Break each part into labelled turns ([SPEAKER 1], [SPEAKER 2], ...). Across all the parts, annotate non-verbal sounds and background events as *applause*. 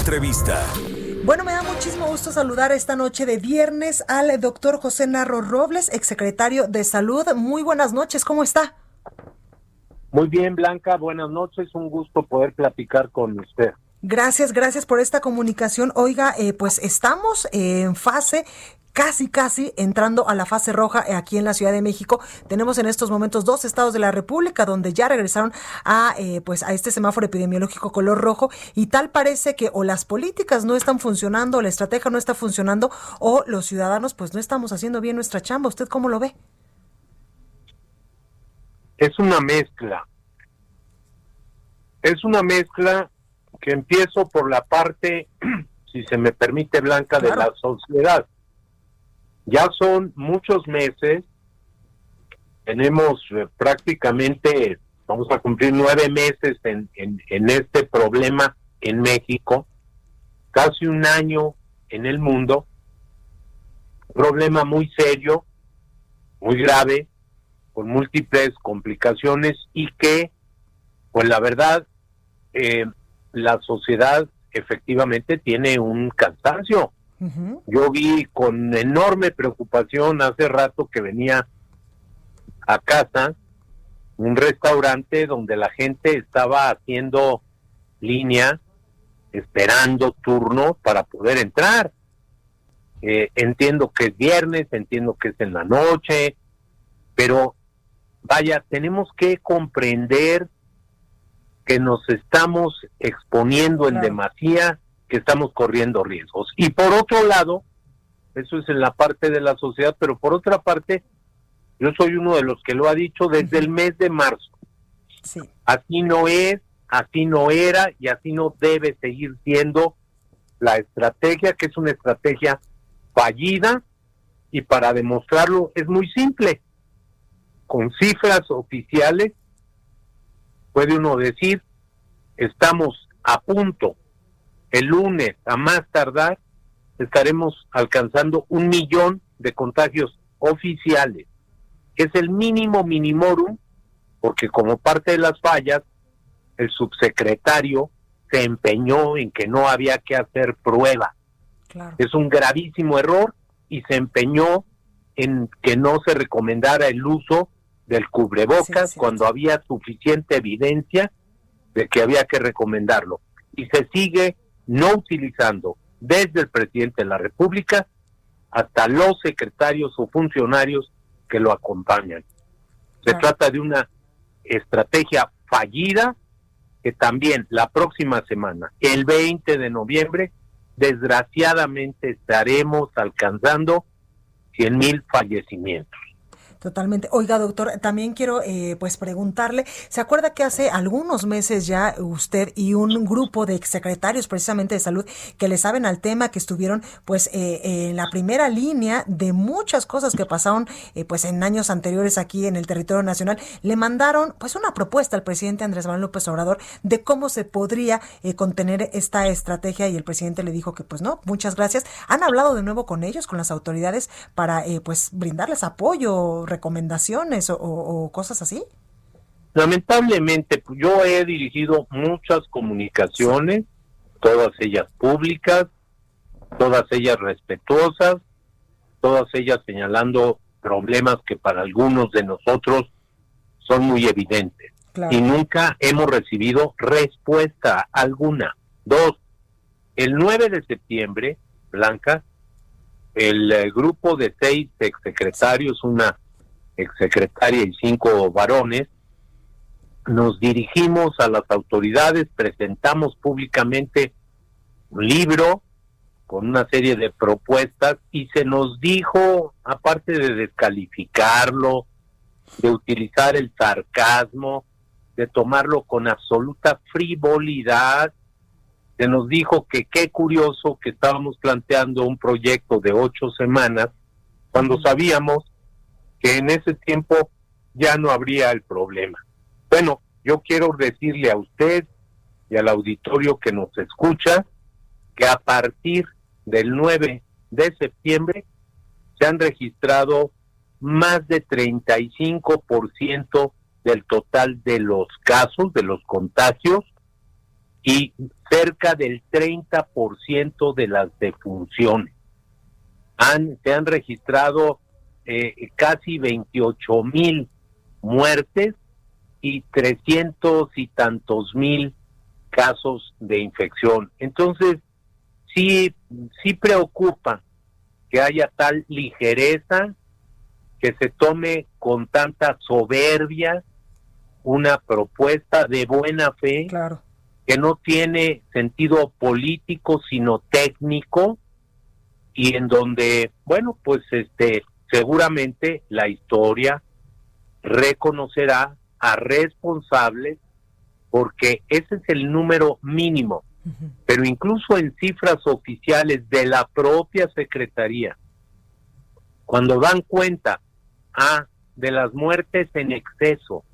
[SPEAKER 1] Entrevista.
[SPEAKER 2] Bueno, me da muchísimo gusto saludar esta noche de viernes al doctor José Narro Robles, exsecretario de Salud. Muy buenas noches, ¿cómo está?
[SPEAKER 3] Muy bien, Blanca, buenas noches. Un gusto poder platicar con usted.
[SPEAKER 2] Gracias, gracias por esta comunicación. Oiga, eh, pues estamos en fase casi, casi entrando a la fase roja aquí en la Ciudad de México. Tenemos en estos momentos dos estados de la República donde ya regresaron a, eh, pues, a este semáforo epidemiológico color rojo y tal parece que o las políticas no están funcionando, o la estrategia no está funcionando o los ciudadanos pues no estamos haciendo bien nuestra chamba. ¿Usted cómo lo ve?
[SPEAKER 3] Es una mezcla. Es una mezcla que empiezo por la parte, *clears throat* si se me permite, Blanca, de la sociedad. Ya son muchos meses, tenemos eh, prácticamente, vamos a cumplir nueve meses en, en este problema en México, casi un año en el mundo, problema muy serio, muy grave, con múltiples complicaciones y que, pues la verdad, eh, la sociedad efectivamente tiene un cansancio. Yo vi con enorme preocupación hace rato que venía a casa un restaurante donde la gente estaba haciendo línea, esperando turno para poder entrar. Eh, entiendo que es viernes, entiendo que es en la noche, pero vaya, tenemos que comprender que nos estamos exponiendo en demasía, que estamos corriendo riesgos. Y por otro lado, eso es en la parte de la sociedad, pero por otra parte, yo soy uno de los que lo ha dicho desde el mes de marzo. Así no es, así no era y así no debe seguir siendo la estrategia, que es una estrategia fallida y para demostrarlo es muy simple. Con cifras oficiales puede uno decir, estamos a punto, el lunes a más tardar, estaremos alcanzando un millón de contagios oficiales. Es el mínimo minimorum, porque como parte de las fallas, el subsecretario se empeñó en que no había que hacer prueba. Es un gravísimo error y se empeñó en que no se recomendara el uso del cubrebocas cuando había suficiente evidencia de que había que recomendarlo. Y se sigue no utilizando desde el presidente de la República hasta los secretarios o funcionarios que lo acompañan. Se trata de una estrategia fallida que también la próxima semana, el 20 de noviembre, desgraciadamente estaremos alcanzando 100 mil fallecimientos.
[SPEAKER 2] Totalmente. Oiga, doctor, también quiero eh, pues preguntarle, ¿se acuerda que hace algunos meses ya usted y un grupo de exsecretarios precisamente de salud que le saben al tema, que estuvieron pues eh, en la primera línea de muchas cosas que pasaron eh, pues en años anteriores aquí en el territorio nacional, le mandaron pues una propuesta al presidente Andrés Manuel López Obrador de cómo se podría contener esta estrategia y el presidente le dijo que pues no, muchas gracias. ¿Han hablado de nuevo con ellos, con las autoridades para pues brindarles apoyo? Recomendaciones o, cosas así?
[SPEAKER 3] Lamentablemente, pues, yo he dirigido muchas comunicaciones, todas ellas públicas, todas ellas respetuosas, todas ellas señalando problemas que para algunos de nosotros son muy evidentes. Y nunca hemos recibido respuesta alguna. Dos, el 9 de septiembre, Blanca, el eh, grupo de seis exsecretarios, una exsecretaria y cinco varones, nos dirigimos a las autoridades, presentamos públicamente un libro con una serie de propuestas y se nos dijo, aparte de descalificarlo, de utilizar el sarcasmo, de tomarlo con absoluta frivolidad. Se nos dijo que qué curioso que estábamos planteando un proyecto de ocho semanas cuando sabíamos que en ese tiempo ya no habría el problema. Bueno, yo quiero decirle a usted y al auditorio que nos escucha que a partir del 9 de septiembre se han registrado más de 35% del total de los casos, de los contagios, y cerca del 30% de las defunciones. Han, se han registrado eh, casi 28 mil muertes y 300 y tantos mil casos de infección. Entonces, sí, sí preocupa que haya tal ligereza, que se tome con tanta soberbia una propuesta de buena fe
[SPEAKER 2] claro.
[SPEAKER 3] que no tiene sentido político sino técnico y en donde bueno pues este seguramente la historia reconocerá a responsables porque ese es el número mínimo pero incluso en cifras oficiales de la propia secretaría cuando dan cuenta a de las muertes en exceso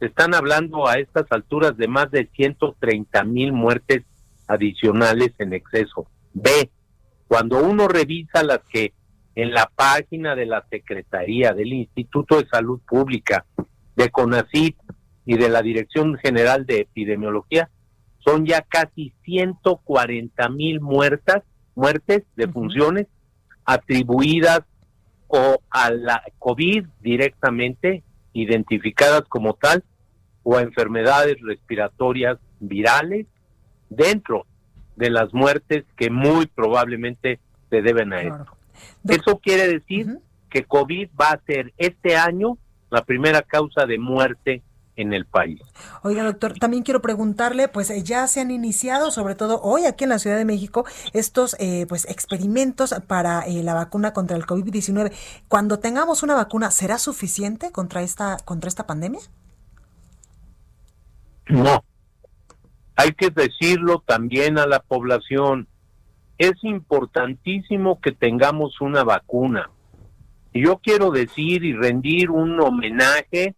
[SPEAKER 3] se están hablando a estas alturas de más de 130 mil muertes adicionales en exceso. B, cuando uno revisa las que en la página de la Secretaría, del Instituto de Salud Pública, de CONACYT y de la Dirección General de Epidemiología, son ya casi 140 mil muertas, muertes de funciones atribuidas o a la COVID directamente identificadas como tal o a enfermedades respiratorias virales dentro de las muertes que muy probablemente se deben a esto. Eso quiere decir que COVID va a ser este año la primera causa de muerte en el país.
[SPEAKER 2] Oiga, doctor, también quiero preguntarle, pues eh, ya se han iniciado, sobre todo hoy aquí en la Ciudad de México, estos eh, pues experimentos para eh, la vacuna contra el COVID-19. Cuando tengamos una vacuna, ¿será suficiente contra esta contra esta pandemia?
[SPEAKER 3] No. Hay que decirlo también a la población. Es importantísimo que tengamos una vacuna. Yo quiero decir y rendir un homenaje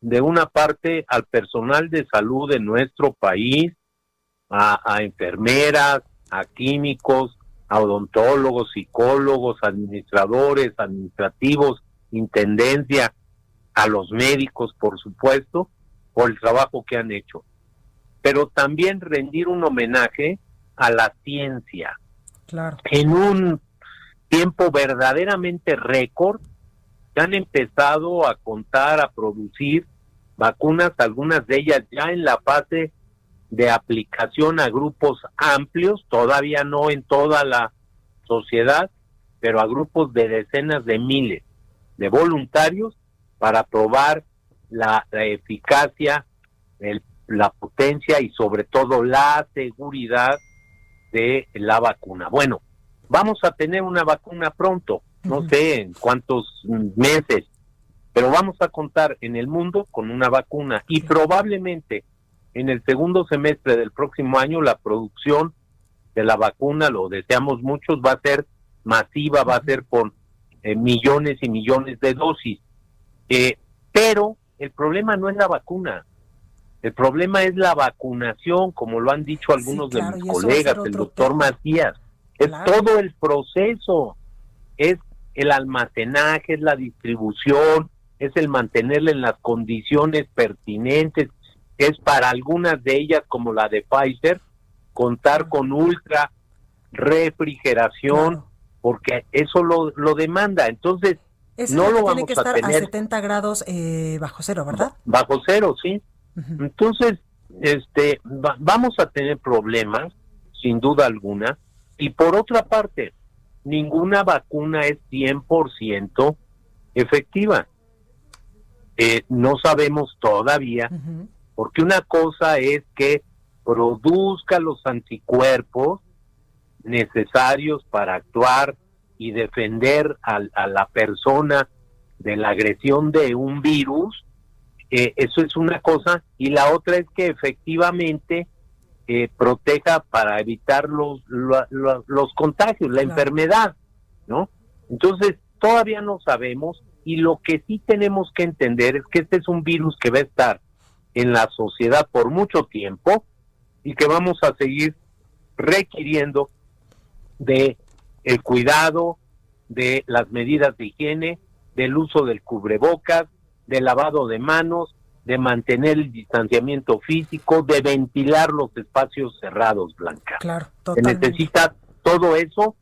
[SPEAKER 3] de una parte al personal de salud de nuestro país, a, enfermeras, a químicos, a odontólogos, psicólogos, administradores, administrativos, intendencia, a los médicos, por supuesto, por el trabajo que han hecho. Pero también rendir un homenaje a la ciencia. En un tiempo verdaderamente récord, se han empezado a contar, a producir vacunas, algunas de ellas ya en la fase de aplicación a grupos amplios, todavía no en toda la sociedad, pero a grupos de decenas de miles de voluntarios para probar la, eficacia, la potencia y sobre todo la seguridad de la vacuna. Bueno, vamos a tener una vacuna pronto, no sé en cuántos meses, pero vamos a contar en el mundo con una vacuna y probablemente en el segundo semestre del próximo año la producción de la vacuna, lo deseamos muchos, va a ser masiva, va a ser por eh, millones y millones de dosis. Eh, pero el problema no es la vacuna, el problema es la vacunación, como lo han dicho algunos de mis colegas, el doctor Macías. Es todo el proceso, es el almacenaje, es la distribución, es el mantenerla en las condiciones pertinentes, es para algunas de ellas, como la de Pfizer, contar con ultra refrigeración, porque eso lo, lo demanda. Entonces, no lo tiene
[SPEAKER 2] que estar a, 70 grados eh, bajo cero, ¿verdad?
[SPEAKER 3] Bajo cero, sí. Entonces, este, vamos a tener problemas, sin duda alguna. Y por otra parte, ninguna vacuna es 100% efectiva. Eh, no sabemos todavía, porque una cosa es que produzca los anticuerpos necesarios para actuar y defender a, la persona de la agresión de un virus Eh, eso es una cosa. Y la otra es que efectivamente eh, proteja para evitar los, los contagios, la enfermedad, ¿no? Entonces, todavía no sabemos y lo que sí tenemos que entender es que este es un virus que va a estar en la sociedad por mucho tiempo y que vamos a seguir requiriendo de el cuidado, de las medidas de higiene, del uso del cubrebocas, del lavado de manos, de mantener el distanciamiento físico, de ventilar los espacios cerrados, Blanca.
[SPEAKER 2] Claro,
[SPEAKER 3] Se necesita todo eso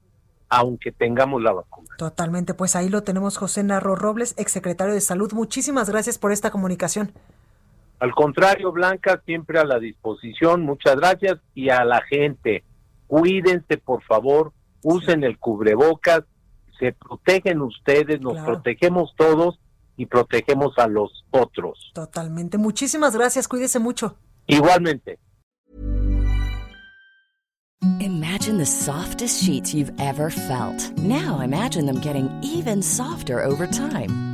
[SPEAKER 3] aunque tengamos la vacuna.
[SPEAKER 2] Totalmente, pues ahí lo tenemos José Narro Robles, exsecretario de Salud. Muchísimas gracias por esta comunicación.
[SPEAKER 3] Al contrario, Blanca, siempre a la disposición. Muchas gracias y a la gente, cuídense por favor, usen el cubrebocas, se protegen ustedes, nos protegemos todos y protegemos a los otros.
[SPEAKER 2] Totalmente. Muchísimas gracias, cuídese mucho.
[SPEAKER 3] Igualmente.
[SPEAKER 4] Imagine the softest sheets you've ever felt. Now imagine them getting even softer over time.